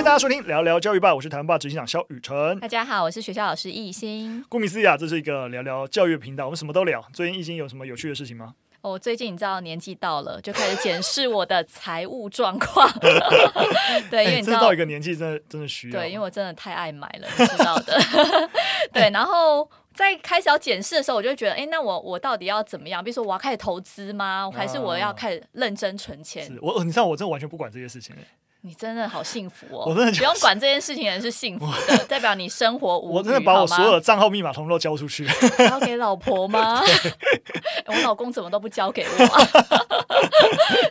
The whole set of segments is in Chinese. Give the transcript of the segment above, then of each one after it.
迎大家收听聊聊教育吧，我是台湾爸执行长肖雨辰。大家好，我是学校老师易欣。顾名思义啊，这是一个聊聊教育的频道，我们什么都聊。最近易欣有什么有趣的事情吗？我、哦、最近你知道年纪到了，就开始检视我的财务状况。对，因为你知道、欸、到一个年纪，真的真的需要。对，因为我真的太爱买了，你知道的。对，然后在开始要检视的时候，我就觉得，哎、欸，那我我到底要怎么样？比如说，我要开始投资吗？还是我要开始认真存钱？是我，你知道，我真的完全不管这些事情。你真的好幸福哦！我真的不用管这件事情人是幸福的，代表你生活无虞。我真的把我所有的账号密码通通都交出去，交给老婆吗？我老公怎么都不交给我、啊？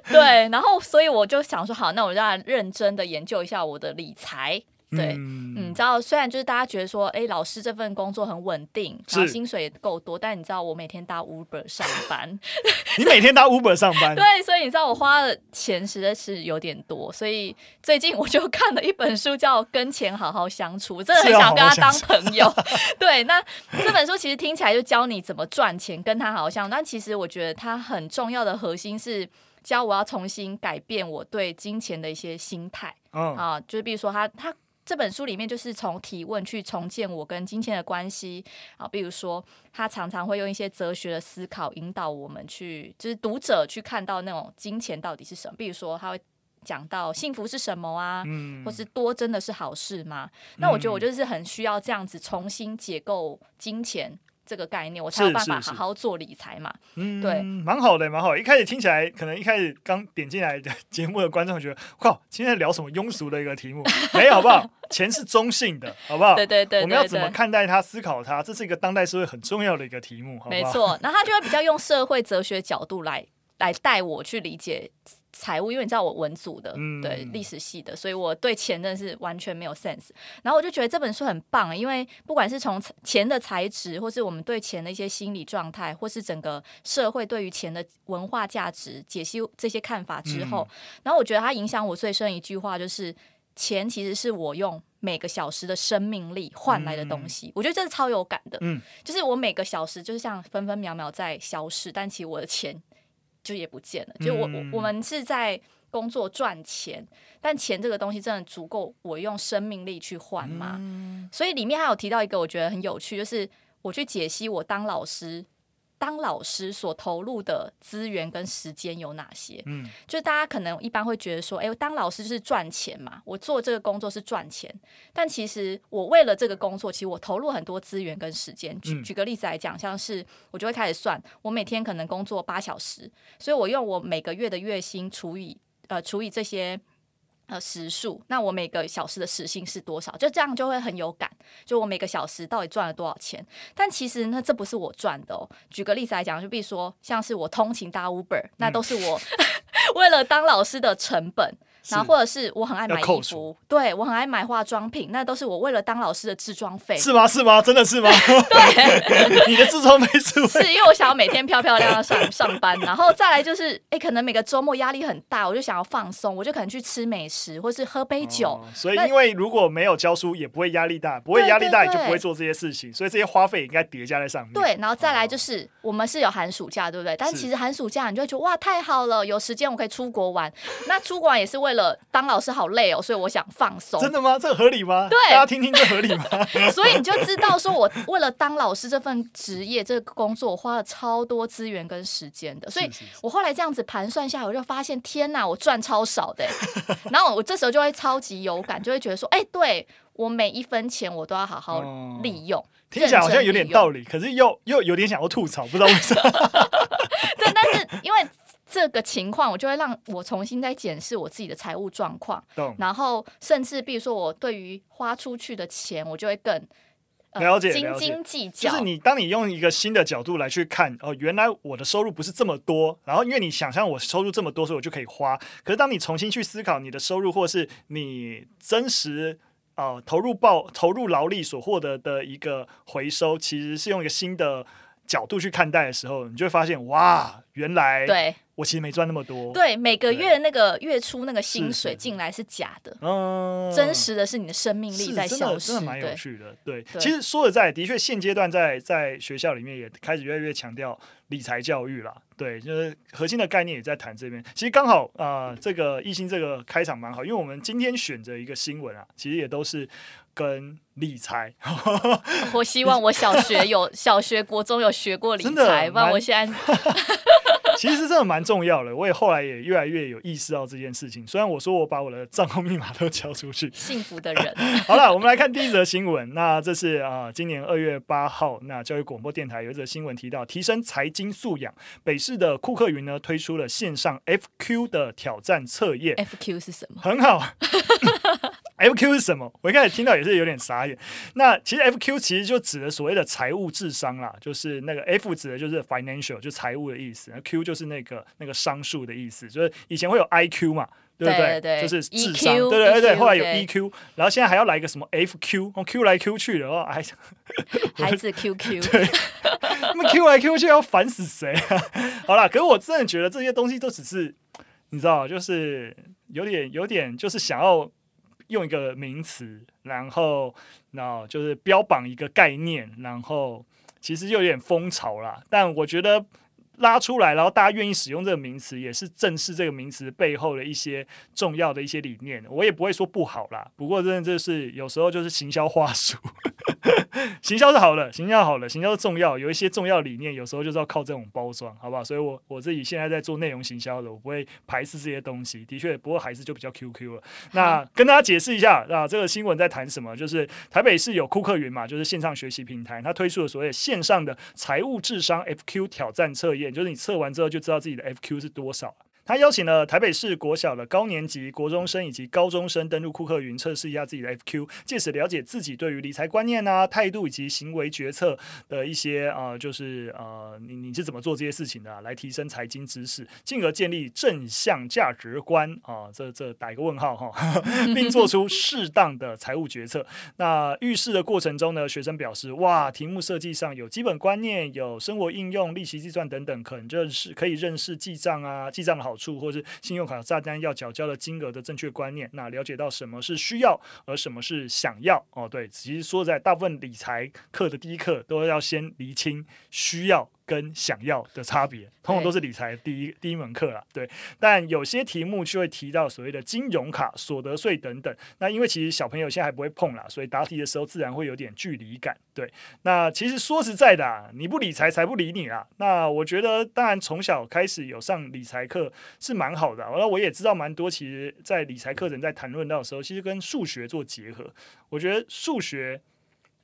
对，然后所以我就想说，好，那我就要认真的研究一下我的理财。对，嗯，你知道，虽然就是大家觉得说，哎，老师这份工作很稳定，然后薪水也够多，但你知道，我每天搭 Uber 上班。你每天搭 Uber 上班？对，所以你知道我花的钱实在是有点多，所以最近我就看了一本书，叫《跟钱好好相处》，我真的很想跟他当朋友。好好对，那这本书其实听起来就教你怎么赚钱，跟他好好相处。但其实我觉得它很重要的核心是教我要重新改变我对金钱的一些心态。嗯啊，就是比如说他他。这本书里面就是从提问去重建我跟金钱的关系啊，比如说他常常会用一些哲学的思考引导我们去，就是读者去看到那种金钱到底是什么。比如说他会讲到幸福是什么啊，嗯，或是多真的是好事吗？那我觉得我就是很需要这样子重新解构金钱。这个概念，我才有办法好好做理财嘛。嗯，对，蛮好的，蛮好的。一开始听起来，可能一开始刚点进来的 节目的观众会觉得，靠，今天聊什么庸俗的一个题目？没有，好不好？钱是中性的，好不好？对对，对对对，我们要怎么看待它、思考它？这是一个当代社会很重要的一个题目，好不好？没错，那他就会比较用社会哲学角度来来带我去理解。财务，因为你知道我文组的，嗯、对历史系的，所以我对钱真的是完全没有 sense。然后我就觉得这本书很棒，因为不管是从钱的材质，或是我们对钱的一些心理状态，或是整个社会对于钱的文化价值解析这些看法之后，嗯、然后我觉得它影响我最深一句话就是：钱其实是我用每个小时的生命力换来的东西。嗯、我觉得这是超有感的，嗯，就是我每个小时就是像分分秒秒在消逝，但其实我的钱。就也不见了。就我我我们是在工作赚钱，但钱这个东西真的足够我用生命力去换吗？所以里面还有提到一个我觉得很有趣，就是我去解析我当老师。当老师所投入的资源跟时间有哪些？嗯，就是大家可能一般会觉得说，哎，当老师就是赚钱嘛，我做这个工作是赚钱。但其实我为了这个工作，其实我投入很多资源跟时间。举举个例子来讲，像是我就会开始算，我每天可能工作八小时，所以我用我每个月的月薪除以呃除以这些。呃，时数，那我每个小时的时薪是多少？就这样就会很有感。就我每个小时到底赚了多少钱？但其实呢，这不是我赚的哦。举个例子来讲，就比如说，像是我通勤搭 Uber，那都是我 为了当老师的成本。然后或者是我很爱买衣服，对，我很爱买化妆品，那都是我为了当老师的置装费。是吗？是吗？真的是吗？对，你的置装费是？是因为我想要每天漂漂亮亮上上班，然后再来就是，哎，可能每个周末压力很大，我就想要放松，我就可能去吃美食，或是喝杯酒。哦、所以，因为如果没有教书，也不会压力大，不会压力大，也就不会做这些事情，所以这些花费应该叠加在上面。对，然后再来就是，哦、我们是有寒暑假，对不对？但其实寒暑假你就会觉得哇，太好了，有时间我可以出国玩。那出国玩也是为了当老师。好累哦，所以我想放松。真的吗？这合理吗？对，大家听听这合理吗？所以你就知道，说我为了当老师这份职业，这个工作，我花了超多资源跟时间的。所以我后来这样子盘算下来，我就发现，天哪，我赚超少的。然后我这时候就会超级有感，就会觉得说，哎，对，我每一分钱我都要好好利用。听起来好像有点道理，可是又又有点想要吐槽，不知道为什么。对，但是因为。这个情况，我就会让我重新再检视我自己的财务状况，然后甚至比如说我对于花出去的钱，我就会更、呃、了解、斤斤计较。就是你当你用一个新的角度来去看，哦，原来我的收入不是这么多，然后因为你想象我收入这么多，所以我就可以花。可是当你重新去思考你的收入，或是你真实啊、呃、投入报投入劳力所获得的一个回收，其实是用一个新的角度去看待的时候，你就会发现，哇，原来对。我其实没赚那么多。对，每个月那个月初那个薪水进来是假的，嗯，真实的是你的生命力在消失，真的蛮有趣的。对，对其实说实在，的确现阶段在在学校里面也开始越来越强调理财教育了。对，就是核心的概念也在谈这边。其实刚好啊、呃，这个艺兴这个开场蛮好，因为我们今天选择一个新闻啊，其实也都是跟理财。我希望我小学有 小学、国中有学过理财，不然我现在。其实真的蛮重要的，我也后来也越来越有意识到这件事情。虽然我说我把我的账号密码都交出去，幸福的人。好了，我们来看第一则新闻。那这是啊、呃，今年二月八号，那教育广播电台有一则新闻提到，提升财经素养。北市的库克云呢推出了线上 FQ 的挑战测验。FQ 是什么？很好。FQ 是什么？我一开始听到也是有点傻眼。那其实 FQ 其实就指的所谓的财务智商啦，就是那个 F 指的就是 financial，就财务的意思。那 Q 就是那个那个商数的意思，就是以前会有 IQ 嘛，对不对？就是智商，对对对对。后来有 EQ，然后现在还要来一个什么 FQ，从 Q 来 Q 去的哦，还，孩子 QQ，对，那么 Q 来 Q 去要烦死谁啊？好啦，可是我真的觉得这些东西都只是，你知道，就是有点有点就是想要。用一个名词，然后，那就是标榜一个概念，然后其实就有点风潮啦。但我觉得拉出来，然后大家愿意使用这个名词，也是正视这个名词背后的一些重要的一些理念。我也不会说不好啦，不过真的就是有时候就是行销话术。行销是好的，行销好的，行销是重要。有一些重要理念，有时候就是要靠这种包装，好不好？所以我我自己现在在做内容行销的，我不会排斥这些东西。的确，不过还是就比较 QQ 了。那跟大家解释一下，啊，这个新闻在谈什么？就是台北市有库克云嘛，就是线上学习平台，它推出了所谓线上的财务智商 FQ 挑战测验，就是你测完之后就知道自己的 FQ 是多少。他邀请了台北市国小的高年级、国中生以及高中生登录库克云测试一下自己的 FQ，借此了解自己对于理财观念啊、态度以及行为决策的一些啊、呃，就是呃，你你是怎么做这些事情的、啊，来提升财经知识，进而建立正向价值观啊。这这打一个问号哈，并做出适当的财务决策。那预试的过程中呢，学生表示哇，题目设计上有基本观念、有生活应用、利息计算等等，可能就是可以认识记账啊，记账的好。处或是信用卡账单要缴交的金额的正确观念，那了解到什么是需要，而什么是想要哦。对，其实说在大部分理财课的第一课都要先厘清需要。跟想要的差别，通常都是理财第一第一门课啦。对，但有些题目就会提到所谓的金融卡、所得税等等。那因为其实小朋友现在还不会碰啦，所以答题的时候自然会有点距离感。对，那其实说实在的啊，你不理财，财不理你啦。那我觉得，当然从小开始有上理财课是蛮好的。那我也知道蛮多，其实，在理财课程在谈论到的时候，其实跟数学做结合。我觉得数学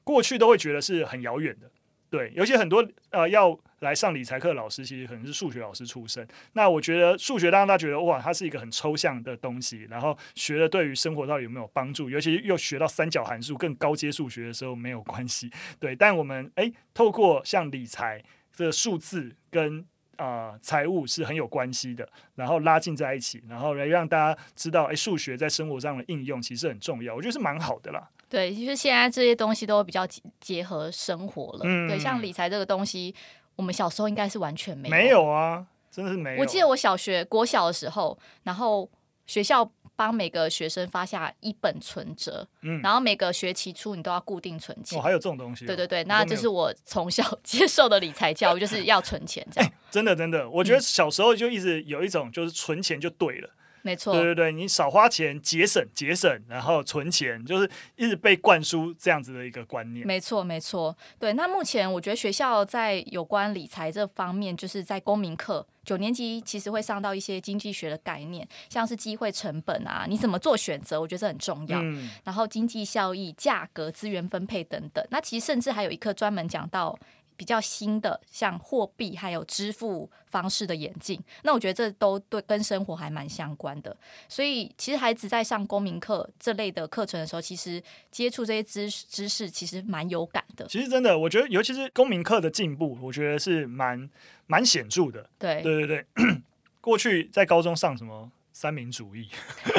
过去都会觉得是很遥远的。对，尤其很多呃要来上理财课的老师，其实可能是数学老师出身。那我觉得数学让大家觉得哇，它是一个很抽象的东西，然后学了对于生活到底有没有帮助？尤其又学到三角函数更高阶数学的时候没有关系。对，但我们诶透过像理财这个数字跟啊财务是很有关系的，然后拉近在一起，然后来让大家知道，哎数学在生活上的应用其实很重要。我觉得是蛮好的啦。对，其实现在这些东西都比较结合生活了。嗯，对，像理财这个东西，我们小时候应该是完全没有。没有啊，真的是没有。我记得我小学国小的时候，然后学校帮每个学生发下一本存折，嗯，然后每个学期初你都要固定存钱。哦，还有这种东西哦？对对对，那这是我从小 接受的理财教育，就是要存钱这样。欸，真的真的，我觉得小时候就一直有一种就是存钱就对了。没错，对对对，你少花钱，节省节省，然后存钱，就是一直被灌输这样子的一个观念。没错没错，对。那目前我觉得学校在有关理财这方面，就是在公民课九年级其实会上到一些经济学的概念，像是机会成本啊，你怎么做选择，我觉得这很重要。嗯。然后经济效益、价格、资源分配等等。那其实甚至还有一课专门讲到。比较新的，像货币还有支付方式的演进，那我觉得这都对跟生活还蛮相关的。所以，其实孩子在上公民课这类的课程的时候，其实接触这些知知识，其实蛮有感的。其实真的，我觉得尤其是公民课的进步，我觉得是蛮蛮显著的。对，对对对，过去在高中上什么？三民主义，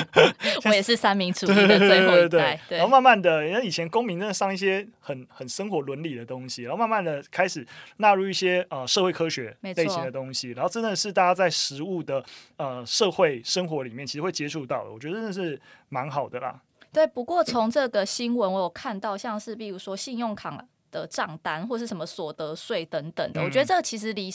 我也是三民主义的最后一代。然后慢慢的，因为以前公民真的上一些很很生活伦理的东西，然后慢慢的开始纳入一些呃社会科学类型的东西，然后真的是大家在实物的呃社会生活里面，其实会接触到的，我觉得真的是蛮好的啦。对，不过从这个新闻我有看到，像是比如说信用卡的账单或是什么所得税等等的，嗯、我觉得这个其实离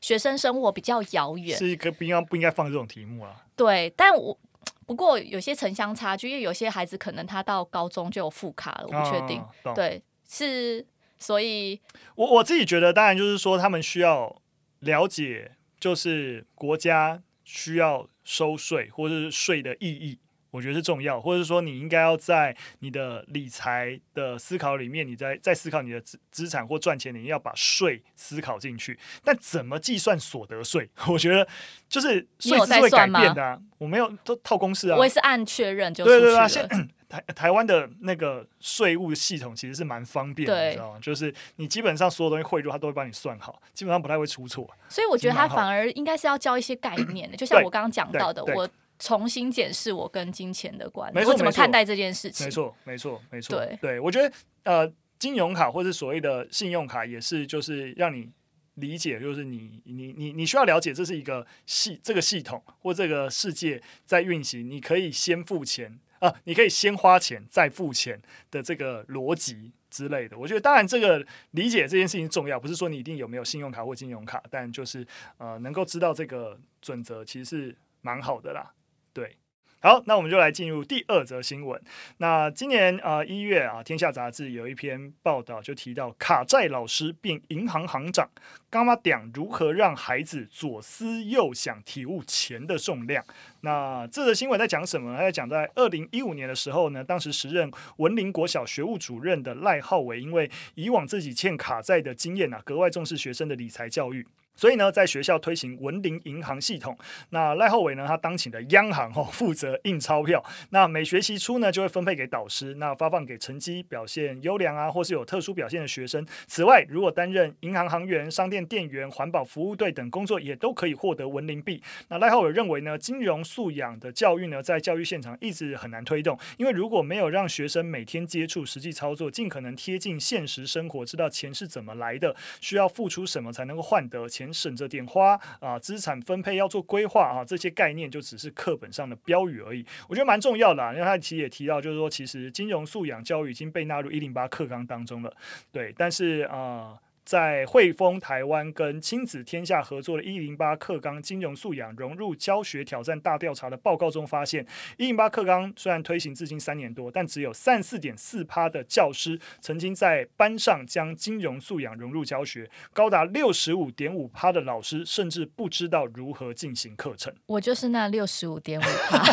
学生生活比较遥远，是一个不应该不应该放这种题目啊。对，但我不过有些城乡差距，因为有些孩子可能他到高中就有副卡了，我不确定。啊、对，是所以，我我自己觉得，当然就是说，他们需要了解，就是国家需要收税或者是税的意义。我觉得是重要，或者是说你应该要在你的理财的思考里面，你在在思考你的资资产或赚钱，你要把税思考进去。但怎么计算所得税？我觉得就是税是会改变的啊。我没有都套公式啊。我也是按确认就。对对对啊，现 台台湾的那个税务系统其实是蛮方便的，你知道吗？就是你基本上所有东西汇入，它都会帮你算好，基本上不太会出错。所以我觉得他反而应该是要教一些概念的，就 像我刚刚讲到的，我。重新检视我跟金钱的关系，我怎么看待这件事情？没错，没错，没错。对，对我觉得呃，金融卡或是所谓的信用卡，也是就是让你理解，就是你你你你需要了解这是一个系这个系统或这个世界在运行，你可以先付钱啊，你可以先花钱再付钱的这个逻辑之类的。我觉得当然这个理解这件事情重要，不是说你一定有没有信用卡或金融卡，但就是呃，能够知道这个准则其实是蛮好的啦。对，好，那我们就来进入第二则新闻。那今年啊一月啊，《天下杂志》有一篇报道，就提到卡债老师变银行行长，柑仔店如何让孩子左思右想，体悟钱的重量。那这则新闻在讲什么呢？在讲在二零一五年的时候呢，当时时任文林国小学务主任的赖浩伟，因为以往自己欠卡债的经验啊，格外重视学生的理财教育。所以呢，在学校推行文林银行系统。那赖厚伟呢，他当起了央行哦，负责印钞票。那每学期初呢，就会分配给导师，那发放给成绩表现优良啊，或是有特殊表现的学生。此外，如果担任银行行员、商店店员、环保服务队等工作，也都可以获得文林币。那赖厚伟认为呢，金融素养的教育呢，在教育现场一直很难推动，因为如果没有让学生每天接触实际操作，尽可能贴近现实生活，知道钱是怎么来的，需要付出什么才能够换得钱。省着点花啊，资产分配要做规划啊，这些概念就只是课本上的标语而已。我觉得蛮重要的，因为他其实也提到，就是说其实金融素养教育已经被纳入一零八课纲当中了。对，但是啊。在汇丰台湾跟亲子天下合作的“一零八课纲金融素养融入教学挑战大调查”的报告中发现，“一零八课纲虽然推行至今三年多，但只有三四点四趴的教师曾经在班上将金融素养融入教学，高达六十五点五趴的老师甚至不知道如何进行课程。我就是那六十五点五趴。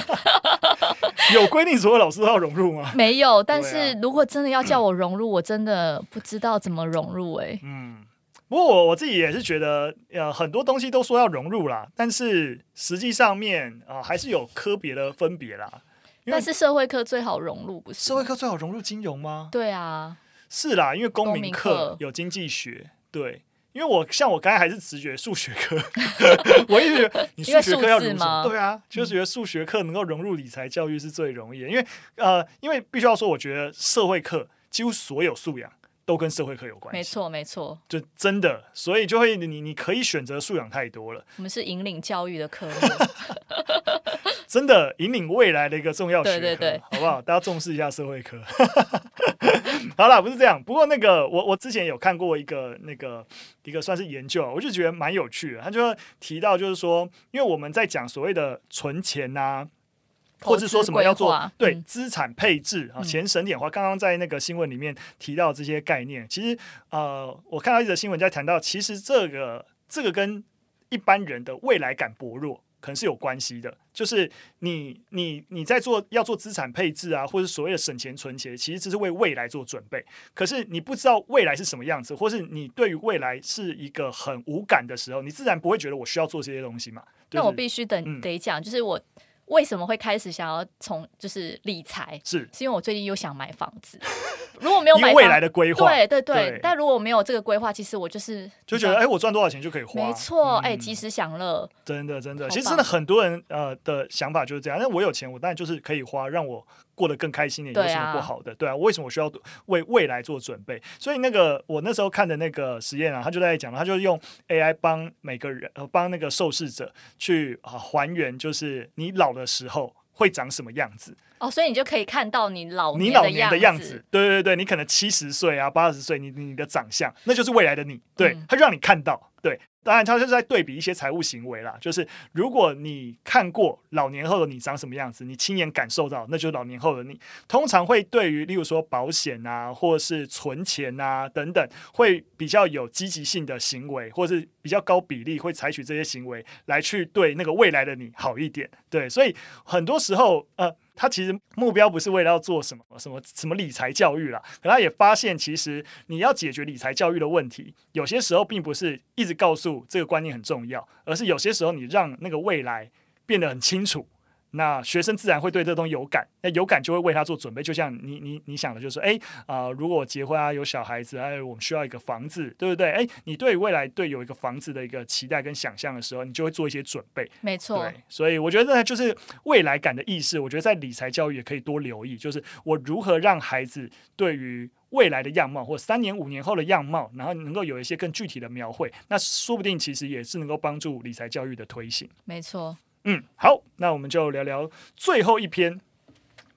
有规定所有老师都要融入吗？没有，但是如果真的要叫我融入，我真的不知道怎么融入哎、欸。嗯，不过我我自己也是觉得，呃，很多东西都说要融入啦，但是实际上面啊、呃，还是有科别的分别啦。但是社会课最好融入，不是？社会课最好融入金融吗？对啊，是啦，因为公民课有经济学，对。因为我像我刚才还是直觉数学课，我一直觉得 你数学课要融入，对啊，就是觉得数学课能够融入理财教育是最容易的。因为呃，因为必须要说，我觉得社会课几乎所有素养都跟社会课有关系，没错没错，就真的，所以就会你你可以选择素养太多了。我们是引领教育的课真的引领未来的一个重要学科，对对对，好不好？大家重视一下社会科。好啦，不是这样。不过那个，我我之前有看过一个那个一个算是研究，我就觉得蛮有趣的。他就提到，就是说，因为我们在讲所谓的存钱啊，或者说什么要做对资产配置啊，钱省点花。刚刚在那个新闻里面提到这些概念，其实呃，我看到一则新闻在谈到，其实这个这个跟一般人的未来感薄弱。可能是有关系的，就是你你你在做要做资产配置啊，或者所谓的省钱存钱，其实只是为未来做准备。可是你不知道未来是什么样子，或是你对于未来是一个很无感的时候，你自然不会觉得我需要做这些东西嘛。那我必须得得讲，就是我为什么会开始想要从就是理财？是是因为我最近又想买房子，如果没有买未来的规划，对对对，对。但如果没有这个规划，其实我就是就觉得，哎，我赚多少钱就可以花，没错，哎、嗯，及时享乐，真的真的。其实真的很多人呃的想法就是这样，那我有钱，我当然就是可以花，让我。过得更开心一点，有什么不好的？对啊，对啊，为什么我需要为未来做准备？所以那个我那时候看的那个实验啊，他就在讲，他就用 AI 帮每个人，呃，帮那个受试者去啊还原，就是你老的时候会长什么样子。哦，所以你就可以看到你老你老年的样子。对对对，你可能七十岁啊，八十岁，你你的长相，那就是未来的你。对，他就让你看到，对。当然，他就是在对比一些财务行为啦。就是如果你看过老年后的你长什么样子，你亲眼感受到，那就是老年后的你。通常会对于例如说保险啊，或是存钱啊等等，会比较有积极性的行为，或是比较高比例会采取这些行为来去对那个未来的你好一点。对，所以很多时候，呃。他其实目标不是为了要做什么什么什么理财教育啦，可他也发现，其实你要解决理财教育的问题，有些时候并不是一直告诉这个观念很重要，而是有些时候你让那个未来变得很清楚。那学生自然会对这东西有感，那有感就会为他做准备。就像你你你想的，就是哎啊、呃，如果我结婚啊，有小孩子，哎，我们需要一个房子，对不对？哎，你对未来对有一个房子的一个期待跟想象的时候，你就会做一些准备。没错。对，所以我觉得就是未来感的意识，我觉得在理财教育也可以多留意，就是我如何让孩子对于未来的样貌，或三年五年后的样貌，然后能够有一些更具体的描绘，那说不定其实也是能够帮助理财教育的推行。没错。嗯，好，那我们就聊聊最后一篇。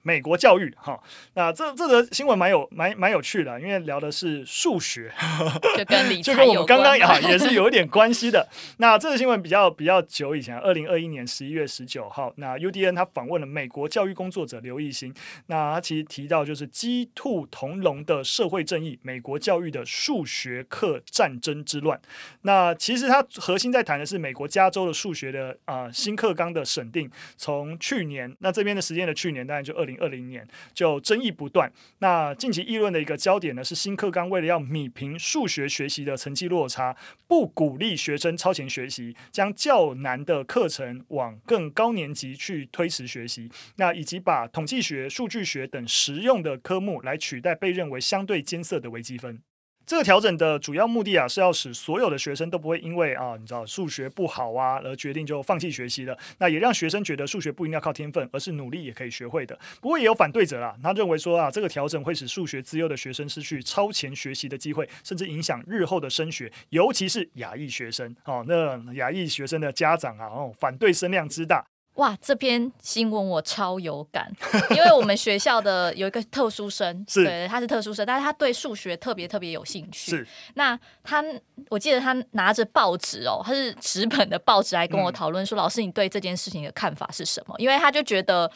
美国教育哈，那这这则新闻蛮有蛮蛮有趣的，因为聊的是数学，就跟理就跟我们刚刚啊也是有一点关系的。那这个新闻比较比较久以前，二零二一年十一月十九号，那 UDN 他访问了美国教育工作者刘奕兴，那他其实提到就是鸡兔同笼的社会正义，美国教育的数学课战争之乱。那其实他核心在谈的是美国加州的数学的啊、呃、新课纲的审定，从去年那这边的时间的去年，当然就二零。二零年就争议不断。那近期议论的一个焦点呢，是新课纲为了要米平数学学习的成绩落差，不鼓励学生超前学习，将较难的课程往更高年级去推迟学习。那以及把统计学、数据学等实用的科目来取代被认为相对艰涩的微积分。这个调整的主要目的啊，是要使所有的学生都不会因为啊，你知道数学不好啊，而决定就放弃学习了。那也让学生觉得数学不一定要靠天分，而是努力也可以学会的。不过也有反对者啦，他认为说啊，这个调整会使数学资优的学生失去超前学习的机会，甚至影响日后的升学，尤其是亚裔学生。哦，那亚裔学生的家长啊，哦，反对声量之大。哇，这篇新闻我超有感，因为我们学校的有一个特殊生，对，他是特殊生，但是他对数学特别特别有兴趣。是，那他，我记得他拿着报纸哦，他是纸本的报纸来跟我讨论说，嗯，老师，你对这件事情的看法是什么？因为他就觉得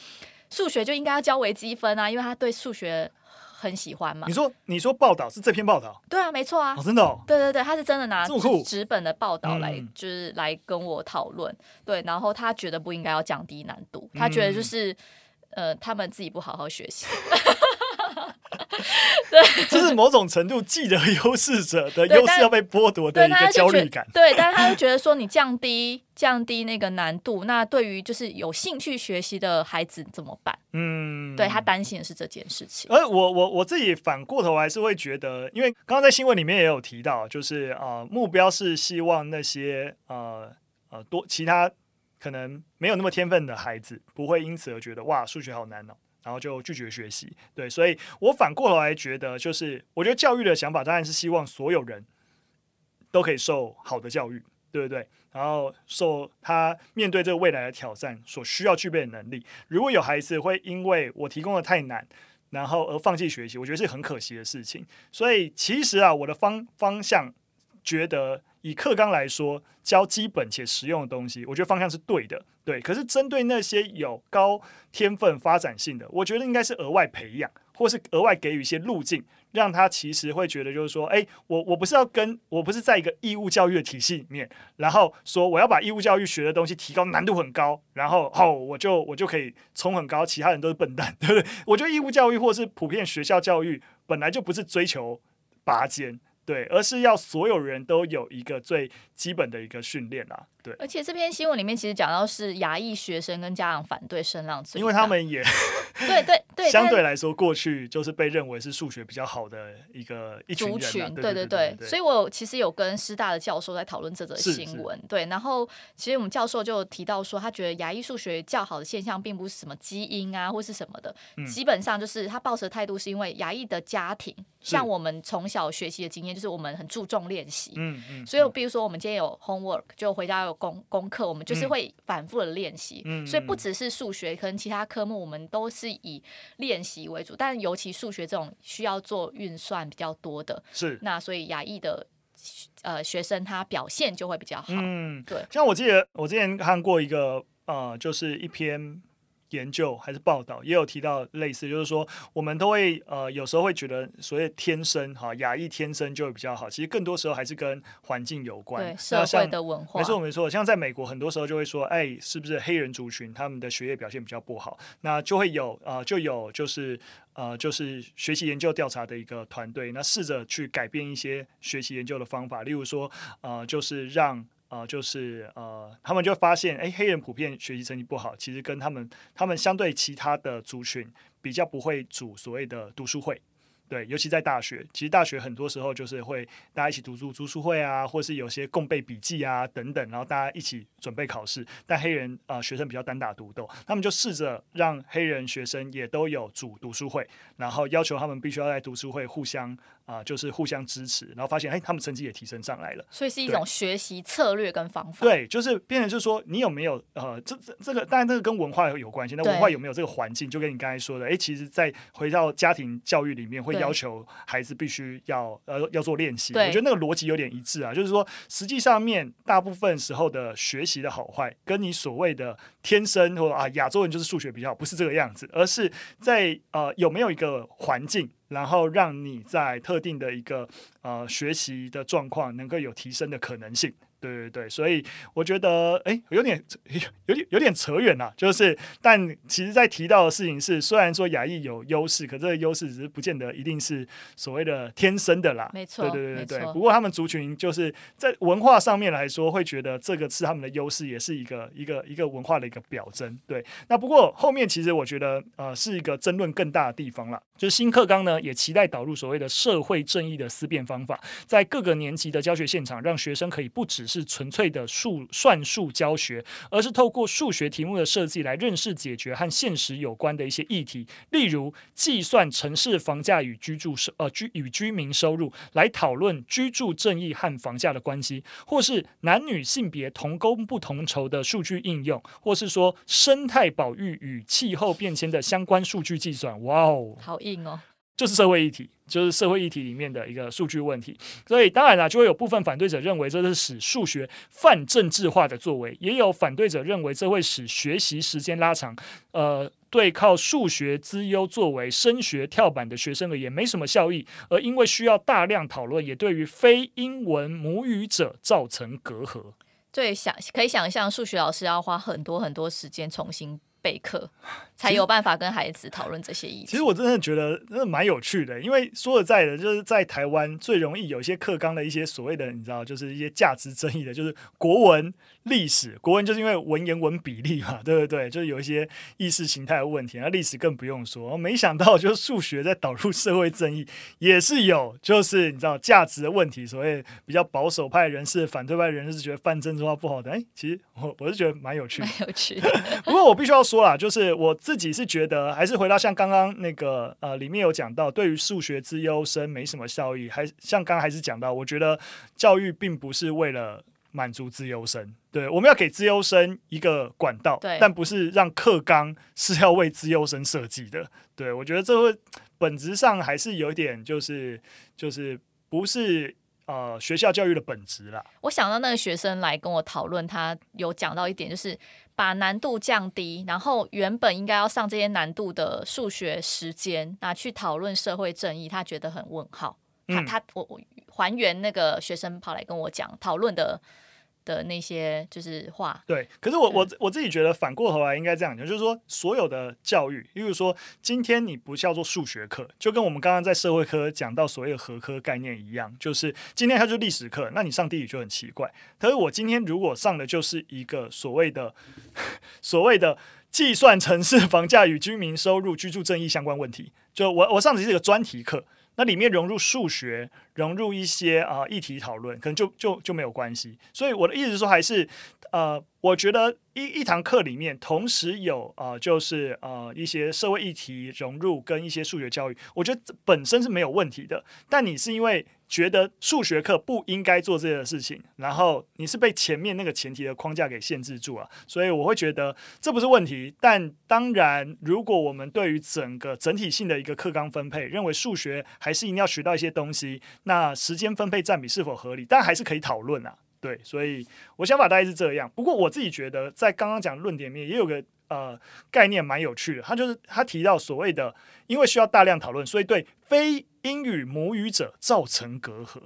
数学就应该要教微积分啊，因为他对数学。很喜欢嘛？你说，你说报道是这篇报道？对啊，没错啊，哦、真的、哦。对对对，他是真的拿纸本的报道来，就是来跟我讨论、嗯。对，然后他觉得不应该要降低难度，他觉得就是、嗯、呃，他们自己不好好学习。对，这是某种程度既得优势者的优势要被剥夺的一个焦虑感。对，但是他就觉得说，你降低降低那个难度，那对于就是有兴趣学习的孩子怎么办？嗯，对，他担心的是这件事情。而我我我自己反过头还是会觉得，因为刚刚在新闻里面也有提到，就是啊、呃，目标是希望那些呃呃多其他可能没有那么天分的孩子，不会因此而觉得哇，数学好难哦。然后就拒绝学习，对，所以我反过来觉得，就是我觉得教育的想法当然是希望所有人都可以受好的教育，对不对？然后受他面对这个未来的挑战所需要具备的能力。如果有孩子会因为我提供的太难，然后而放弃学习，我觉得是很可惜的事情。所以其实啊，我的方方向觉得。以课纲来说，教基本且实用的东西，我觉得方向是对的，对。可是针对那些有高天分发展性的，我觉得应该是额外培养，或是额外给予一些路径，让他其实会觉得就是说，哎，我我不是要跟我不是在一个义务教育的体系里面，然后说我要把义务教育学的东西提高难度很高，然后好我就我就可以冲很高，其他人都是笨蛋，对不对？我觉得义务教育或是普遍学校教育本来就不是追求拔尖。对，而是要所有人都有一个最基本的一个训练啦。对，而且这篇新闻里面其实讲到是牙医学生跟家长反对声浪因为他们也 对对对，相对来说过去就是被认为是数学比较好的一个一群人、啊、族群，对对对对，所以我其实有跟师大的教授在讨论这则新闻，对，然后其实我们教授就提到说，他觉得牙医数学较好的现象并不是什么基因啊或是什么的，嗯、基本上就是他抱持的态度是因为牙医的家庭，像我们从小学习的经验就是我们很注重练习，嗯嗯，所以比如说我们今天有 homework 就回家有功功课。我们就是会反复的练习，嗯、所以不只是数学，可能其他科目我们都是以练习为主，但尤其数学这种需要做运算比较多的，是那所以亚裔的呃学生他表现就会比较好。嗯，对。像我记得我之前看过一个呃，就是一篇。研究还是报道也有提到类似，就是说我们都会呃有时候会觉得所谓天生哈亚裔天生就会比较好，其实更多时候还是跟环境有关，对社会的文化。没错没错，像在美国很多时候就会说，哎，是不是黑人族群他们的学业表现比较不好？那就会有呃就有就是呃就是学习研究调查的一个团队，那试着去改变一些学习研究的方法，例如说呃就是让。呃，就是呃，他们就发现，哎，黑人普遍学习成绩不好，其实跟他们他们相对其他的族群比较不会组所谓的读书会。对，尤其在大学，其实大学很多时候就是会大家一起读书读书会啊，或是有些共备笔记啊等等，然后大家一起准备考试。但黑人啊、学生比较单打独斗，他们就试着让黑人学生也都有组读书会，然后要求他们必须要在读书会互相啊、呃、就是互相支持，然后发现哎他们成绩也提升上来了。所以是一种学习策略跟方法。对，就是变成就是说你有没有呃这这这个当然这个跟文化有关系，那文化有没有这个环境，就跟你刚才说的，哎其实在回到家庭教育里面会。要求孩子必须要呃要做练习，我觉得那个逻辑有点一致啊，就是说实际上面大部分时候的学习的好坏，跟你所谓的天生或啊亚洲人就是数学比较好，不是这个样子，而是在呃有没有一个环境，然后让你在特定的一个呃学习的状况能够有提升的可能性。对对对，所以我觉得哎，有点有点有点扯远了，就是，但其实，在提到的事情是，虽然说亚裔有优势，可这个优势只是不见得一定是所谓的天生的啦。没错，对对对对。不过他们族群就是在文化上面来说，会觉得这个是他们的优势，也是一个一个一个文化的一个表征。对。那不过后面其实我觉得呃是一个争论更大的地方了，就是新课纲呢也期待导入所谓的社会正义的思辨方法，在各个年级的教学现场，让学生可以不只是纯粹的数算术教学，而是透过数学题目的设计来认识解决和现实有关的一些议题，例如计算城市房价与居住收呃居与居民收入，来讨论居住正义和房价的关系，或是男女性别同工不同酬的数据应用，或是说生态保育与气候变迁的相关数据计算。哇哦，好硬哦！就是社会议题，就是社会议题里面的一个数据问题，所以当然了，就会有部分反对者认为这是使数学泛政治化的作为，也有反对者认为这会使学习时间拉长，呃，对靠数学资优作为升学跳板的学生而言没什么效益，而因为需要大量讨论，也对于非英文母语者造成隔阂。对，想可以想象，数学老师要花很多很多时间重新。备课才有办法跟孩子讨论这些议题。其实我真的觉得真的蛮有趣的，因为说实在的，就是在台湾最容易有一些课纲的一些所谓的，你知道，就是一些价值争议的，就是国文。历史国文就是因为文言文比例嘛，对不对？就是有一些意识形态的问题。那历史更不用说，没想到就是数学在导入社会正义也是有，就是你知道价值的问题。所谓比较保守派人士、反对派人士觉得泛政治化不好的，哎，其实我我是觉得蛮有趣的，蛮有趣。不过我必须要说啦，就是我自己是觉得，还是回到像刚刚那个呃里面有讲到，对于数学之优生没什么效益，还像刚刚还是讲到，我觉得教育并不是为了。满足资优生，对，我们要给资优生一个管道，对，但不是让课纲是要为资优生设计的。对，我觉得这会本质上还是有一点，就是就是不是呃学校教育的本质啦。我想到那个学生来跟我讨论，他有讲到一点，就是把难度降低，然后原本应该要上这些难度的数学时间拿去讨论社会正义，他觉得很问号。他他我我。还原那个学生跑来跟我讲讨论的的那些就是话。对，可是我我我自己觉得反过头来应该这样讲，就是说所有的教育，例如说今天你不叫做数学课，就跟我们刚刚在社会科讲到所谓的合科概念一样，就是今天它就是历史课，那你上地理就很奇怪。可是我今天如果上的就是一个所谓的 所谓的计算城市房价与居民收入、居住正义相关问题，就我我上的是一个专题课。那里面融入数学，融入一些啊、议题讨论，可能就就就没有关系。所以我的意思是说，还是呃，我觉得一一堂课里面同时有呃，就是呃一些社会议题融入跟一些数学教育，我觉得本身是没有问题的。但你是因为觉得数学课不应该做这些事情，然后你是被前面那个前提的框架给限制住了，所以我会觉得这不是问题。但当然，如果我们对于整个整体性的一个课纲分配，认为数学还是一定要学到一些东西，那时间分配占比是否合理，但还是可以讨论啊。对，所以我想法大概是这样。不过我自己觉得，在刚刚讲论点里面也有个呃概念蛮有趣的，他就是他提到所谓的，因为需要大量讨论，所以对非英语母语者造成隔阂，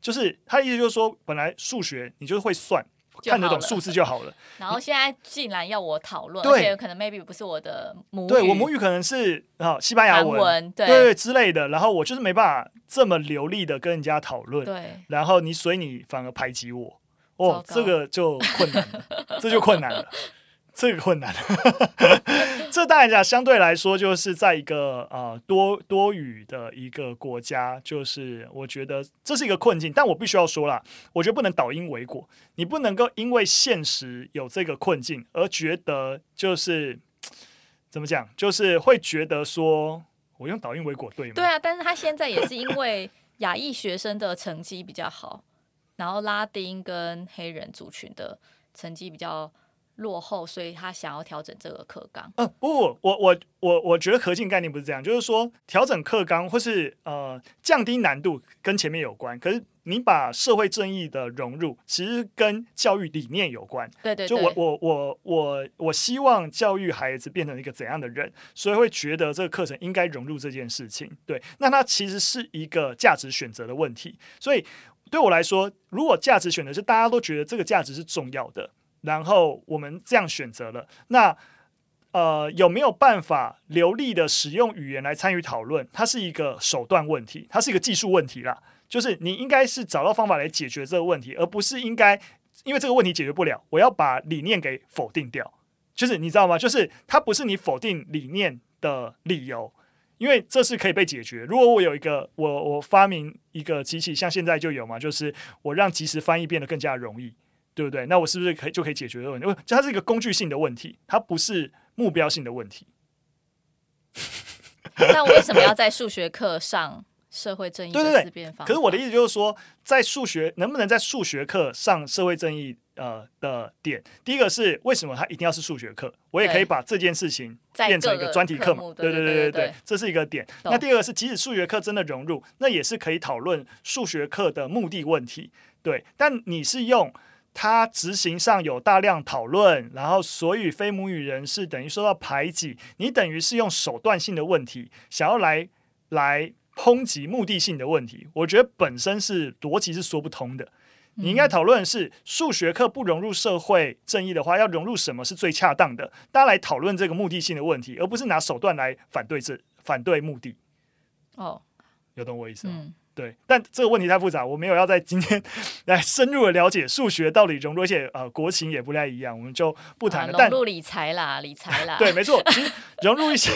就是他意思就是说，本来数学你就会算，看得懂数字就好了。然后现在竟然要我讨论，对。而且可能 maybe 不是我的母语，对我母语可能是啊西班牙文，文对，对之类的，然后我就是没办法这么流利的跟人家讨论，对，然后你所以你反而排挤我，哦，这个就困难了，这就困难了。这个困难，这当然讲相对来说，就是在一个呃多多语的一个国家，就是我觉得这是一个困境。但我必须要说啦，我觉得不能倒因为果，你不能够因为现实有这个困境而觉得就是怎么讲，就是会觉得说我用倒因为果对吗？对啊，但是他现在也是因为亚裔学生的成绩比较好，然后拉丁跟黑人族群的成绩比较。落后，所以他想要调整这个课纲。嗯、呃，不，我我我我觉得核心概念不是这样，就是说调整课纲或是呃降低难度跟前面有关。可是你把社会正义的融入，其实跟教育理念有关。对对对，就我我我我我希望教育孩子变成一个怎样的人，所以会觉得这个课程应该融入这件事情。对，那它其实是一个价值选择的问题。所以对我来说，如果价值选择是大家都觉得这个价值是重要的。然后我们这样选择了，那呃有没有办法流利的使用语言来参与讨论？它是一个手段问题，它是一个技术问题啦。就是你应该是找到方法来解决这个问题，而不是应该因为这个问题解决不了，我要把理念给否定掉。就是你知道吗？就是它不是你否定理念的理由，因为这是可以被解决。如果我有一个我我发明一个机器，像现在就有嘛，就是我让即时翻译变得更加容易。对不对？那我是不是可以就可以解决这个问题？因为它是一个工具性的问题，它不是目标性的问题。那为什么要在数学课上社会正义的思辨方法？可是我的意思就是说，在数学能不能在数学课上社会正义呃的点？第一个是为什么它一定要是数学课？我也可以把这件事情变成一个专题课嘛？对对对对对，这是一个点。那第二个是，即使数学课真的融入，那也是可以讨论数学课的目的问题。对，但你是用。他执行上有大量讨论，然后所以非母语人士等于受到排挤，你等于是用手段性的问题想要来来抨击目的性的问题，我觉得本身是逻辑是说不通的。你应该讨论的是数学课不融入社会正义的话，要融入什么是最恰当的？大家来讨论这个目的性的问题，而不是拿手段来反对这反对目的。哦，有懂我意思吗？嗯对，但这个问题太复杂，我没有要在今天 来深入的了解数学到底融入，而且呃国情也不太一样，我们就不谈了。啊、融入理财啦，理财啦，对，没错，其实融入一些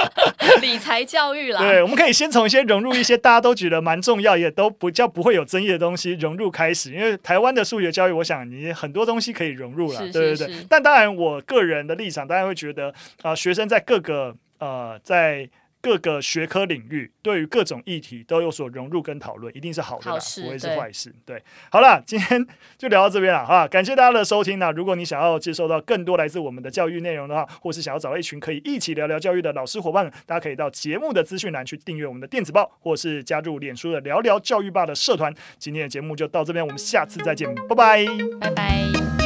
理财教育啦。对，我们可以先从一些融入一些大家都觉得蛮重要，也都不叫不会有争议的东西融入开始，因为台湾的数学教育，我想你很多东西可以融入了，对对对。但当然，我个人的立场，当然会觉得啊、呃，学生在各个呃在。各个学科领域对于各种议题都有所融入跟讨论，一定是好的不会是坏事。对，对，好了，今天就聊到这边了哈，感谢大家的收听。那如果你想要接收到更多来自我们的教育内容的话，或是想要找到一群可以一起聊聊教育的老师伙伴，大家可以到节目的资讯栏去订阅我们的电子报，或是加入脸书的聊聊教育吧的社团。今天的节目就到这边，我们下次再见，拜拜，拜拜。